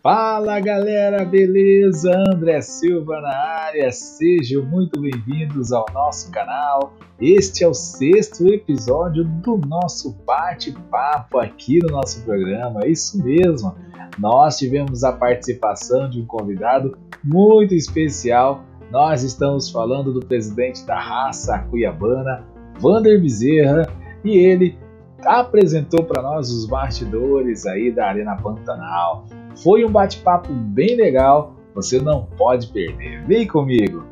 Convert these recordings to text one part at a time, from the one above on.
Fala galera, beleza? André Silva na área, sejam muito bem-vindos ao nosso canal. Este é o sexto episódio do nosso bate-papo aqui no nosso programa, é isso mesmo. Nós tivemos a participação de um convidado muito especial. Nós estamos falando do presidente da raça cuiabana, Vander Bezerra, e ele apresentou para nós os bastidores aí da Arena Pantanal foi um bate-papo bem legal, você não pode perder. Vem comigo!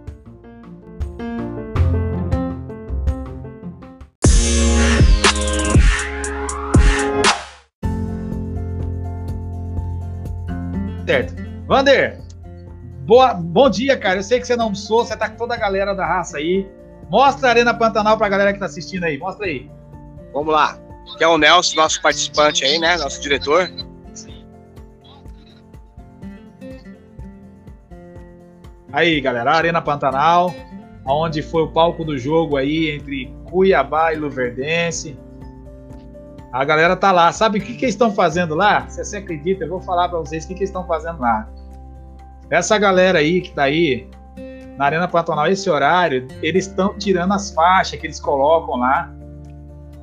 Vander, boa, bom dia, cara. Eu sei que você não almoçou, você tá com toda a galera da raça aí. Mostra a Arena Pantanal pra galera que tá assistindo aí. Mostra aí. Vamos lá. Aqui é o Nelson, nosso participante aí, né? Nosso diretor. Aí, galera, Arena Pantanal, onde foi o palco do jogo aí entre Cuiabá e Luverdense. A galera tá lá. Sabe o que, que eles estão fazendo lá? Se você acredita, eu vou falar para vocês o que, que eles estão fazendo lá. Essa galera aí que tá aí na Arena Pantanal, esse horário, eles estão tirando as faixas que eles colocam lá.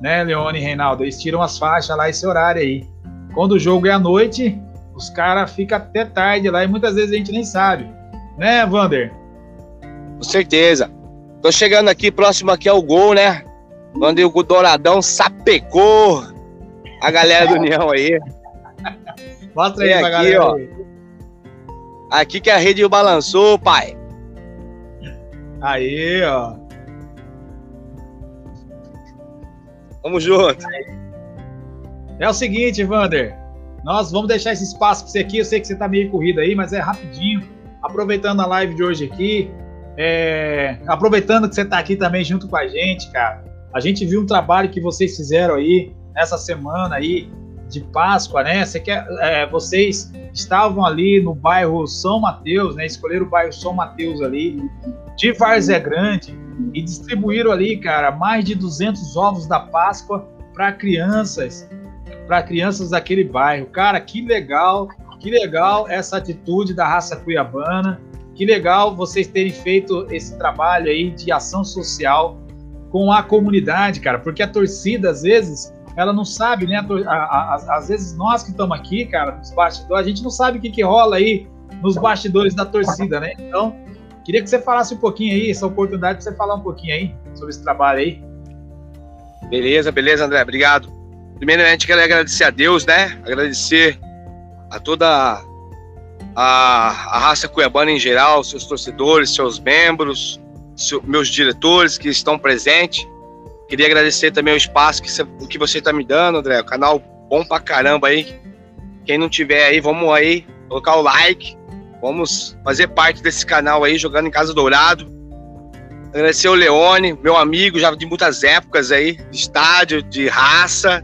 Né, Leone e Reinaldo? Eles tiram as faixas lá esse horário aí. Quando o jogo é à noite, os caras ficam até tarde lá e muitas vezes a gente nem sabe. Né, Vander? Com certeza. Tô chegando aqui, próximo aqui ao gol, né? Quando o Douradão sapecou a galera do União aí. Mostra aí pra galera. Ó. Aqui que a rede balançou, pai. Aí, ó. Vamos junto. É o seguinte, Vander. Nós vamos deixar esse espaço pra você aqui. Eu sei que você tá meio corrido aí, mas é rapidinho aproveitando a live de hoje aqui, é, aproveitando que você está aqui também junto com a gente, cara. A gente viu um trabalho que vocês fizeram aí nessa semana aí de Páscoa, né? Você quer, é, vocês estavam ali no bairro São Mateus, né? Escolheram o bairro São Mateus ali, de Várzea Grande, e distribuíram ali, cara, mais de 200 ovos da Páscoa para crianças, para crianças daquele bairro. Cara, que legal que legal essa atitude da raça cuiabana. Que legal vocês terem feito esse trabalho aí de ação social com a comunidade, cara, porque a torcida às vezes ela não sabe, né? Às vezes nós que estamos aqui, cara, nos bastidores, a gente não sabe o que, que rola aí nos bastidores da torcida, né? Então, queria que você falasse um pouquinho aí, essa oportunidade para você falar um pouquinho aí sobre esse trabalho aí. Beleza, beleza, André, obrigado. Primeiramente, quero agradecer a Deus, né? Agradecer a toda a, a raça cuiabana em geral, seus torcedores, seus membros, seu, meus diretores que estão presentes. Queria agradecer também o espaço que, cê, que você está me dando, André. O canal bom pra caramba aí. Quem não tiver aí, vamos aí colocar o like. Vamos fazer parte desse canal aí, jogando em Casa Dourado. Agradecer o Leone, meu amigo já de muitas épocas aí, de estádio, de raça.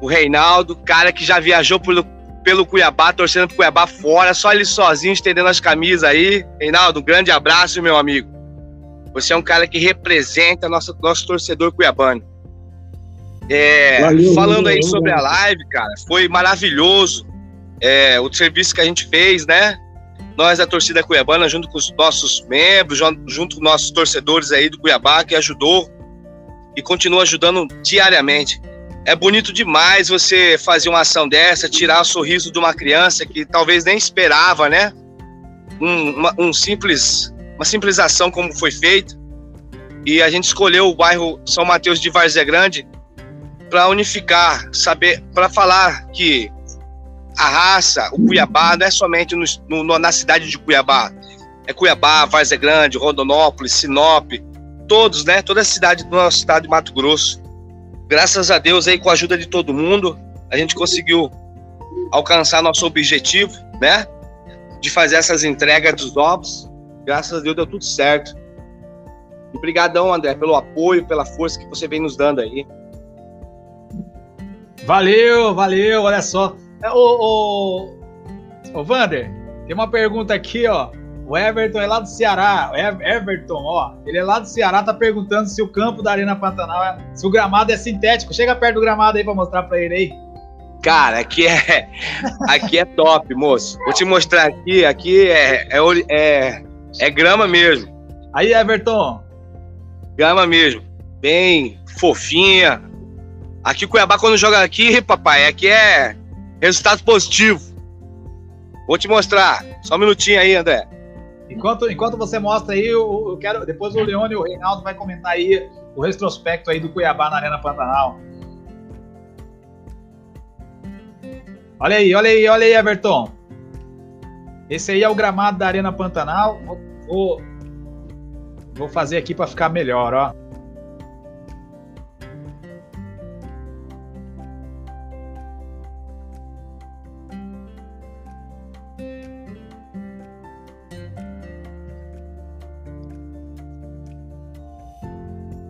O Reinaldo, cara que já viajou pelo pelo Cuiabá, torcendo pro Cuiabá fora, só ele sozinho estendendo as camisas aí. Reinaldo, um grande abraço, meu amigo. Você é um cara que representa nosso, nosso torcedor cuiabano. É, valeu, falando valeu, aí valeu, sobre a live, cara, foi maravilhoso é, o serviço que a gente fez, né? Nós da torcida cuiabana, junto com os nossos membros, junto com nossos torcedores aí do Cuiabá, que ajudou e continua ajudando diariamente é bonito demais você fazer uma ação dessa, tirar o sorriso de uma criança que talvez nem esperava, né? Um, uma, um simples, uma simples ação como foi feita. E a gente escolheu o bairro São Mateus de Várzea Grande para unificar, saber, para falar que a raça, o Cuiabá, não é somente no, no, na cidade de Cuiabá. É Cuiabá, Várzea Grande, Rondonópolis, Sinop, todos, né? Toda a cidade do nosso estado de Mato Grosso graças a Deus aí com a ajuda de todo mundo, a gente conseguiu alcançar nosso objetivo, né? De fazer essas entregas dos ovos. Graças a Deus deu tudo certo. Obrigadão, André, pelo apoio, pela força que você vem nos dando aí. Valeu, valeu, olha só. É, o, o, Ô, Vander, tem uma pergunta aqui, ó. O Everton é lá do Ceará. O Everton, ó, ele é lá do Ceará, tá perguntando se o campo da Arena Pantanal, é, se o gramado é sintético. Chega perto do gramado aí pra mostrar pra ele aí. Cara, aqui é, aqui é top, moço. Vou te mostrar aqui, aqui é, é, é, é grama mesmo. Aí, Everton. Grama mesmo. Bem fofinha. Aqui Cuiabá, quando joga aqui, papai, aqui é resultado positivo. Vou te mostrar. Só um minutinho aí, André. Enquanto, enquanto você mostra aí, eu, eu quero. Depois o Leone e o Reinaldo vai comentar aí o retrospecto aí do Cuiabá na Arena Pantanal. Olha aí, olha aí, olha aí, Everton. Esse aí é o gramado da Arena Pantanal. Vou, vou, fazer aqui para ficar melhor, ó.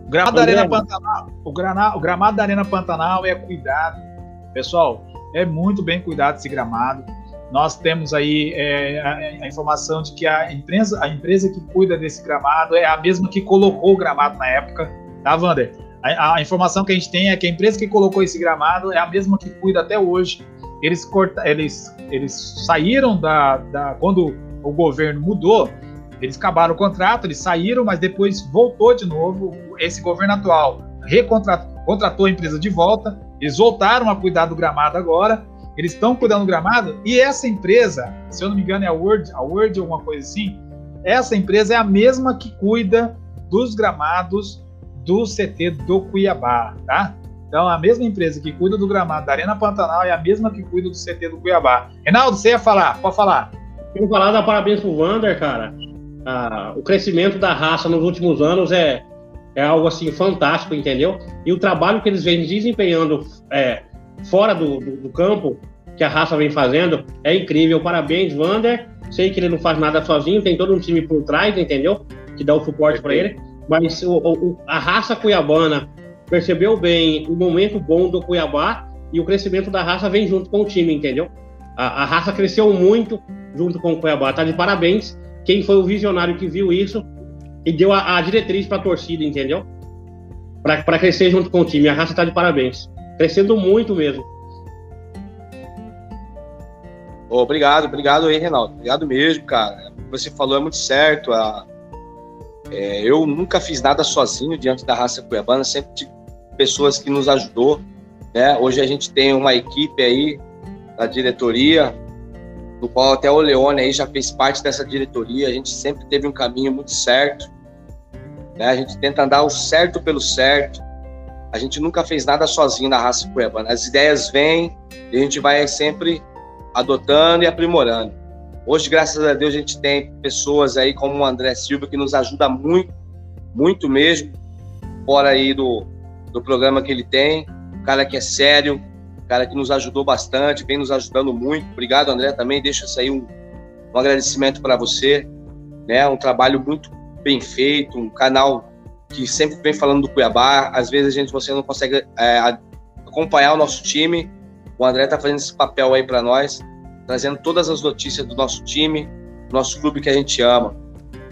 O gramado, da Arena Pantanal, o, o gramado da Arena Pantanal é cuidado. Pessoal, é muito bem cuidado esse gramado. Nós temos aí é, a, a, informação de que a empresa, a empresa que cuida desse gramado é a mesma que colocou o gramado na época, tá, Wander? A, a, informação que a gente tem é que a empresa que colocou esse gramado é a mesma que cuida até hoje. Eles, corta, eles, eles saíram da, da. Quando o governo mudou, eles acabaram o contrato, eles saíram, mas depois voltou de novo. Esse governo atual recontratou a empresa de volta, eles voltaram a cuidar do gramado agora, eles estão cuidando do gramado, e essa empresa, se eu não me engano é a Word, a Word alguma coisa assim, essa empresa é a mesma que cuida dos gramados do CT do Cuiabá, tá? Então, a mesma empresa que cuida do gramado da Arena Pantanal é a mesma que cuida do CT do Cuiabá. Reinaldo, você ia falar? Pode falar. Quero falar dar parabéns pro Wander, cara ah, o crescimento da raça nos últimos anos é, é algo assim fantástico, entendeu? E o trabalho que eles vêm desempenhando é, fora do, do, do, campo, que a raça vem fazendo, é incrível. Parabéns, Vander. Sei que ele não faz nada sozinho, tem todo um time por trás, entendeu? Que dá o suporte para ele. Mas o, o, a raça cuiabana percebeu bem o momento bom do Cuiabá e o crescimento da raça vem junto com o time, entendeu? A, a raça cresceu muito junto com o Cuiabá. Tá de parabéns quem foi o visionário que viu isso e deu a, a diretriz para a torcida, entendeu? Para crescer junto com o time. A raça está de parabéns. Crescendo muito mesmo. Obrigado, obrigado aí, Renaldo. Obrigado mesmo, cara. O que você falou é muito certo. A, é, eu nunca fiz nada sozinho diante da raça cuiabana, sempre tive pessoas que nos ajudou. Né? Hoje a gente tem uma equipe aí da diretoria, do qual até o Leone aí já fez parte dessa diretoria. A gente sempre teve um caminho muito certo. Né? A gente tenta andar o certo pelo certo. A gente nunca fez nada sozinho na raça cuiabana. As ideias vêm e a gente vai sempre adotando e aprimorando. Hoje, graças a Deus, a gente tem pessoas aí como o André Silva que nos ajuda muito, muito mesmo, fora aí do, do programa que ele tem. Um cara que é sério, cara que nos ajudou bastante, vem nos ajudando muito. Obrigado, André, também. Deixa sair um, um agradecimento para você. Né? Um trabalho muito bem feito, um canal que sempre vem falando do Cuiabá. Às vezes a gente você não consegue é, acompanhar o nosso time. O André está fazendo esse papel aí para nós, trazendo todas as notícias do nosso time, nosso clube que a gente ama.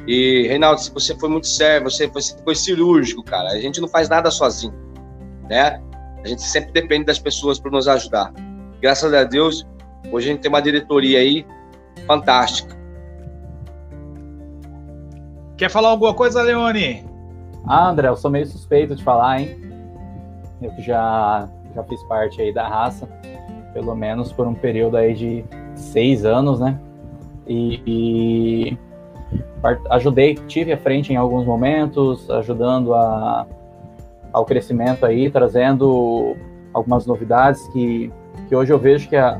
E, Reinaldo, você foi muito sério, você, você foi cirúrgico, cara. A gente não faz nada sozinho, né? A gente sempre depende das pessoas para nos ajudar. Graças a Deus, hoje a gente tem uma diretoria aí fantástica. Quer falar alguma coisa, Leone? Ah, André, eu sou meio suspeito de falar, hein? Eu já, já fiz parte aí da raça, pelo menos por um período aí de seis anos, né? E, e ajudei, tive à frente em alguns momentos, ajudando a ao crescimento aí, trazendo algumas novidades que, que hoje eu vejo que, a,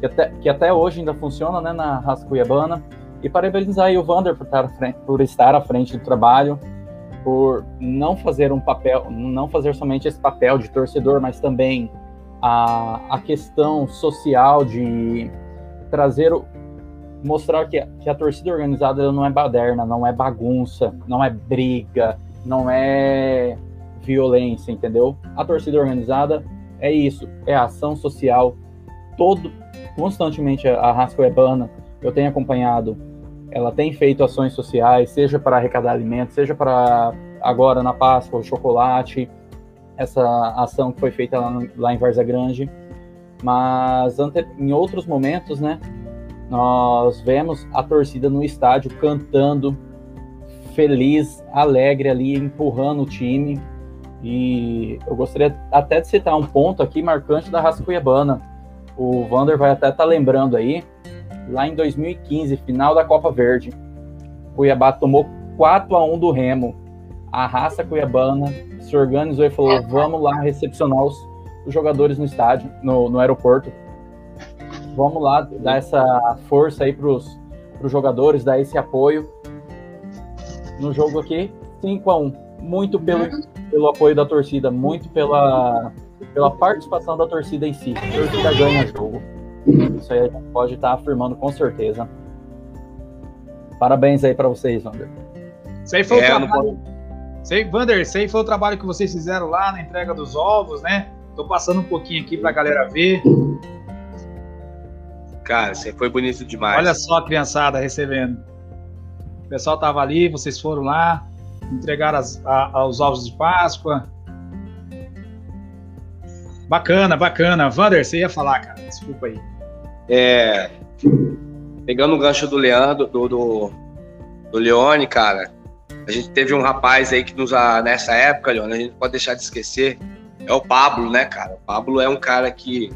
que, até, que até hoje ainda funciona né, na cuiabana. E parabenizar aí o Vander por estar, frente, por estar à frente do trabalho, por não fazer um papel, não fazer somente esse papel de torcedor, mas também a, a questão social de trazer o, mostrar que a, que a torcida organizada não é baderna, não é bagunça, não é briga, não é violência, entendeu? A torcida organizada é isso, é ação social. Todo, constantemente a Raça Cuiabana, eu tenho acompanhado, ela tem feito ações sociais, seja para arrecadar alimentos, seja para agora na Páscoa, o chocolate, essa ação que foi feita lá, lá em Varza Grande. Mas ante, em outros momentos, né, nós vemos a torcida no estádio cantando, feliz, alegre ali, empurrando o time. E eu gostaria até de citar um ponto aqui marcante da raça cuiabana. O Vander vai até estar tá lembrando aí, lá em 2015, final da Copa Verde, Cuiabá tomou 4 a 1 do Remo. A raça cuiabana se organizou e falou: vamos lá recepcionar os, os jogadores no estádio, no, no aeroporto. Vamos lá dar essa força aí para os jogadores, dar esse apoio. No jogo aqui, 5 a 1 Muito pelo, pelo apoio da torcida, muito pela, pela participação da torcida em si. A torcida ganha o jogo. Isso aí a gente pode estar afirmando com certeza. Parabéns aí para vocês, Wander. Isso aí foi é, o trabalho. Sei, Vander, aí foi o trabalho que vocês fizeram lá na entrega dos ovos, né? Tô passando um pouquinho aqui para a galera ver. Cara, você foi bonito demais. Olha só a criançada recebendo. O pessoal tava ali, vocês foram lá, entregaram as, a, os ovos de Páscoa. Bacana, bacana. Vander, você ia falar, cara. Desculpa aí. É. Pegando o gancho do Leandro, do, do, do Leone, cara. A gente teve um rapaz aí que nos. Nessa época, Leone, a gente pode deixar de esquecer. É o Pablo, né, cara? O Pablo é um cara que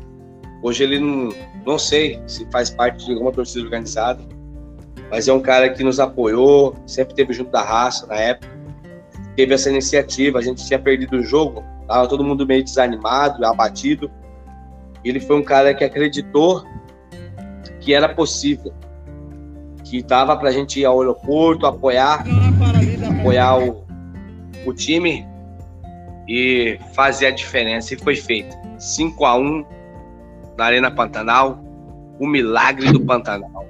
Hoje ele não, não sei se faz parte de alguma torcida organizada, mas é um cara que nos apoiou, sempre teve junto da raça na época. Teve essa iniciativa, a gente tinha perdido o jogo, tava todo mundo meio desanimado, abatido. Ele foi um cara que acreditou que era possível, que dava para a gente ir ao aeroporto, apoiar, apoiar o, o time e fazer a diferença. E foi feito. 5 a 1 na Arena Pantanal, o milagre do Pantanal.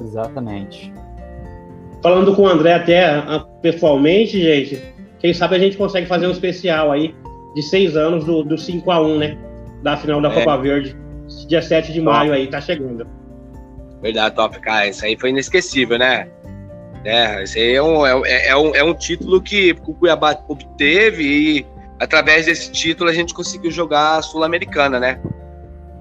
Exatamente. Falando com o André até pessoalmente, gente, quem sabe a gente consegue fazer um especial aí de seis anos do, do 5 a 1 né? Da final da é. Copa Verde, dia 7 de top. maio aí, tá chegando. Verdade, top, cara. Isso aí foi inesquecível, né? É, esse aí é um, é, é, um, é um título que o Cuiabá obteve e através desse título a gente conseguiu jogar a Sul-Americana, né?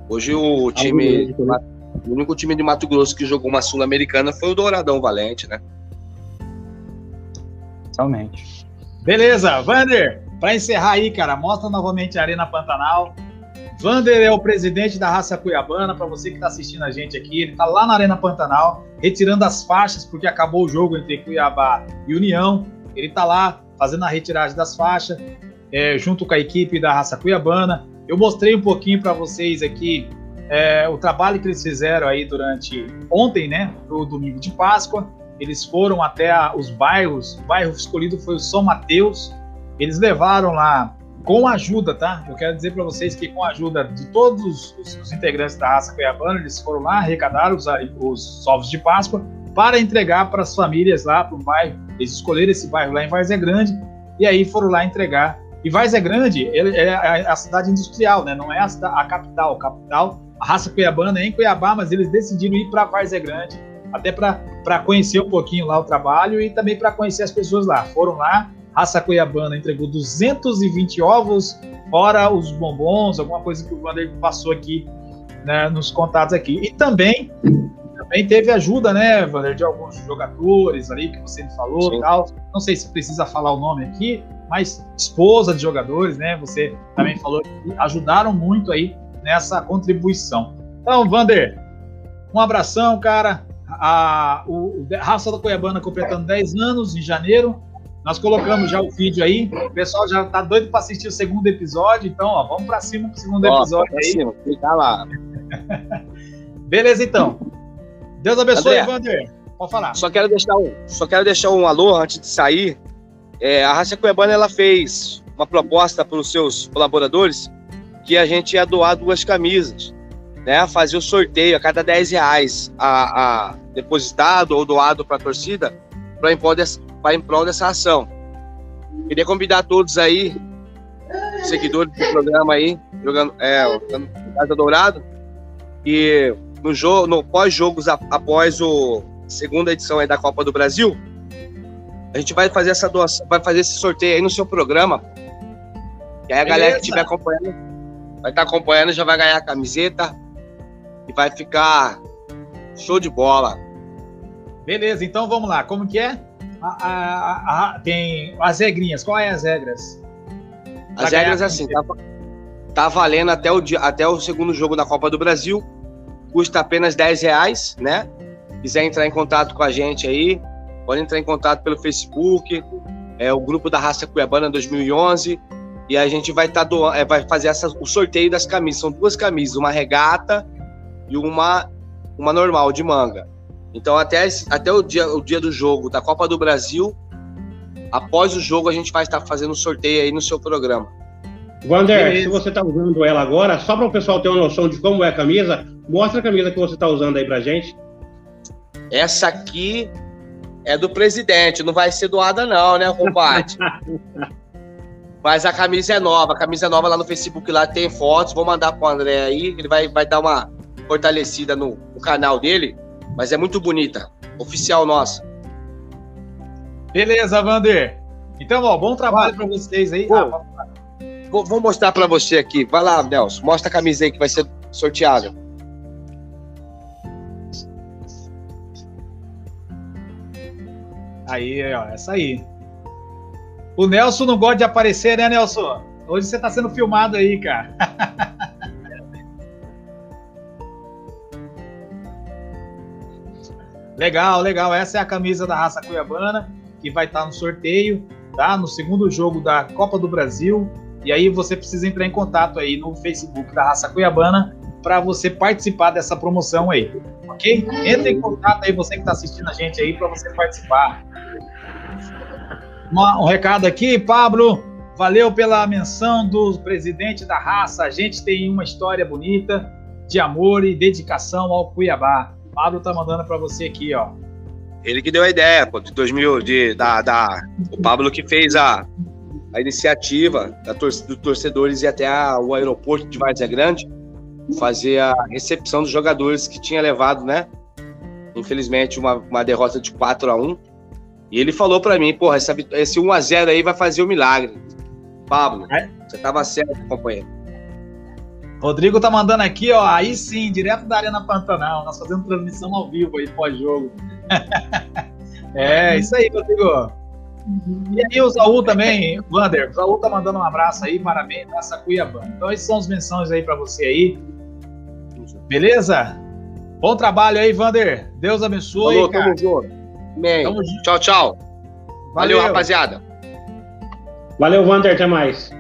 Hoje o time, né? o único time de Mato Grosso que jogou uma Sul-Americana foi o Douradão Valente, né? Realmente. Beleza, Vander, para encerrar aí, cara, mostra novamente a Arena Pantanal. Vander é o presidente da raça cuiabana, para você que está assistindo a gente aqui, ele está lá na Arena Pantanal, retirando as faixas, porque acabou o jogo entre Cuiabá e União. Ele está lá fazendo a retiragem das faixas é, junto com a equipe da Raça Cuiabana. Eu mostrei um pouquinho para vocês aqui é, o trabalho que eles fizeram aí durante ontem, né, o domingo de Páscoa. Eles foram até a, os bairros, o bairro escolhido foi o São Mateus. Eles levaram lá com ajuda, tá? Eu quero dizer para vocês que com a ajuda de todos os, os, integrantes da raça cuiabana, eles foram lá arrecadar os, os ovos de Páscoa para entregar para as famílias lá para o bairro. Eles escolheram esse bairro lá em Várzea Grande e aí foram lá entregar e é Grande é a cidade industrial, né? Não é a, a capital. A capital, a raça cuiabana é em Cuiabá, mas eles decidiram ir para Várzea Grande, até para conhecer um pouquinho lá o trabalho e também para conhecer as pessoas lá. Foram lá, raça cuiabana entregou 220 ovos, fora os bombons, alguma coisa que o Wander passou aqui né, nos contatos aqui. E também também teve ajuda, né, Wander, de alguns jogadores ali que você me falou Sim. tal. Não sei se precisa falar o nome aqui, mas esposa de jogadores, né? Você também falou que ajudaram muito aí nessa contribuição. Então, Vander, um abração, cara. A, o, a Raça da Cuiabana completando 10 anos em janeiro. Nós colocamos já o vídeo aí. O pessoal já tá doido para assistir o segundo episódio. Então, ó, vamos para cima pro segundo ó, episódio aí. Cima, fica lá. Beleza, então. Deus abençoe, Vander. Pode falar. Só quero deixar um, só quero deixar um alô antes de sair é, a Raça Cuiabana ela fez uma proposta para os seus colaboradores que a gente ia doar duas camisas, né? Fazer o sorteio a cada 10 reais a, a depositado ou doado para a torcida para em, em prol dessa ação. Queria convidar todos aí, seguidores do programa aí, jogando é, Casa Dourado, E no jogo, no pós-jogos após o segunda edição aí da Copa do Brasil, a gente vai fazer essa doação, vai fazer esse sorteio aí no seu programa. E aí a Beleza. galera que estiver acompanhando vai estar tá acompanhando já vai ganhar a camiseta e vai ficar show de bola. Beleza, então vamos lá. Como que é? A, a, a, tem as regrinhas. Quais é as regras? As regras é assim, tá, tá, valendo até o, dia, até o segundo jogo da Copa do Brasil. Custa apenas 10 reais, né? Quiser entrar em contato com a gente aí, pode entrar em contato pelo Facebook, é o grupo da Raça Cuiabana 2011, e a gente vai tá é, vai fazer essa, o sorteio das camisas. São duas camisas, uma regata e uma uma normal de manga. Então até, até o, dia, o dia do jogo da Copa do Brasil, após o jogo a gente vai estar fazendo um sorteio aí no seu programa. Wander, se você está usando ela agora, só para o pessoal ter uma noção de como é a camisa, mostra a camisa que você está usando aí para gente. Essa aqui é do presidente, não vai ser doada não, né, compadre? Mas a camisa é nova, a camisa é nova lá no Facebook, lá tem fotos, vou mandar pro André aí, ele vai, vai dar uma fortalecida no, no canal dele, mas é muito bonita, oficial nossa. Beleza, Vander. Então, ó, bom trabalho para vocês aí. Ah, vou, vou, mostrar para você aqui. Vai lá, Nelson, mostra a camisa aí que vai ser sorteada. Aí, ó, essa aí. O Nelson não gosta de aparecer, né, Nelson? Hoje você tá sendo filmado aí, cara. legal, legal. Essa é a camisa da raça cuiabana que vai estar no sorteio, tá? No segundo jogo da Copa do Brasil. E aí você precisa entrar em contato aí no Facebook da Raça Cuiabana para você participar dessa promoção aí, ok? Entre em contato aí você que está assistindo a gente aí para você participar uma, um recado aqui, Pablo. Valeu pela menção do presidente da raça. A gente tem uma história bonita de amor e dedicação ao Cuiabá. Pablo tá mandando para você aqui, ó. Ele que deu a ideia, pô, de 2000, de, da, da, o Pablo que fez a, a iniciativa da tor dos torcedores e até a, o aeroporto de Várzea Grande fazer a recepção dos jogadores que tinha levado, né? Infelizmente, uma, uma derrota de 4 a 1 e ele falou para mim, porra, essa, esse 1x0 aí vai fazer o um milagre. Pablo, é? você tava certo, companheiro. Rodrigo tá mandando aqui, ó, aí sim, direto da Arena Pantanal, nós fazendo transmissão ao vivo aí pós-jogo. é, isso aí, Rodrigo. E aí o Zaú também, Wander, o Zaú tá mandando um abraço aí, parabéns, Raça Cuiabá. Então esses são os menções aí para você aí. Beleza? Bom trabalho aí, Wander. Deus abençoe. Falou, cara. tamo junto. Tchau, tchau. Valeu, Valeu rapaziada. Valeu, Wander. Até mais.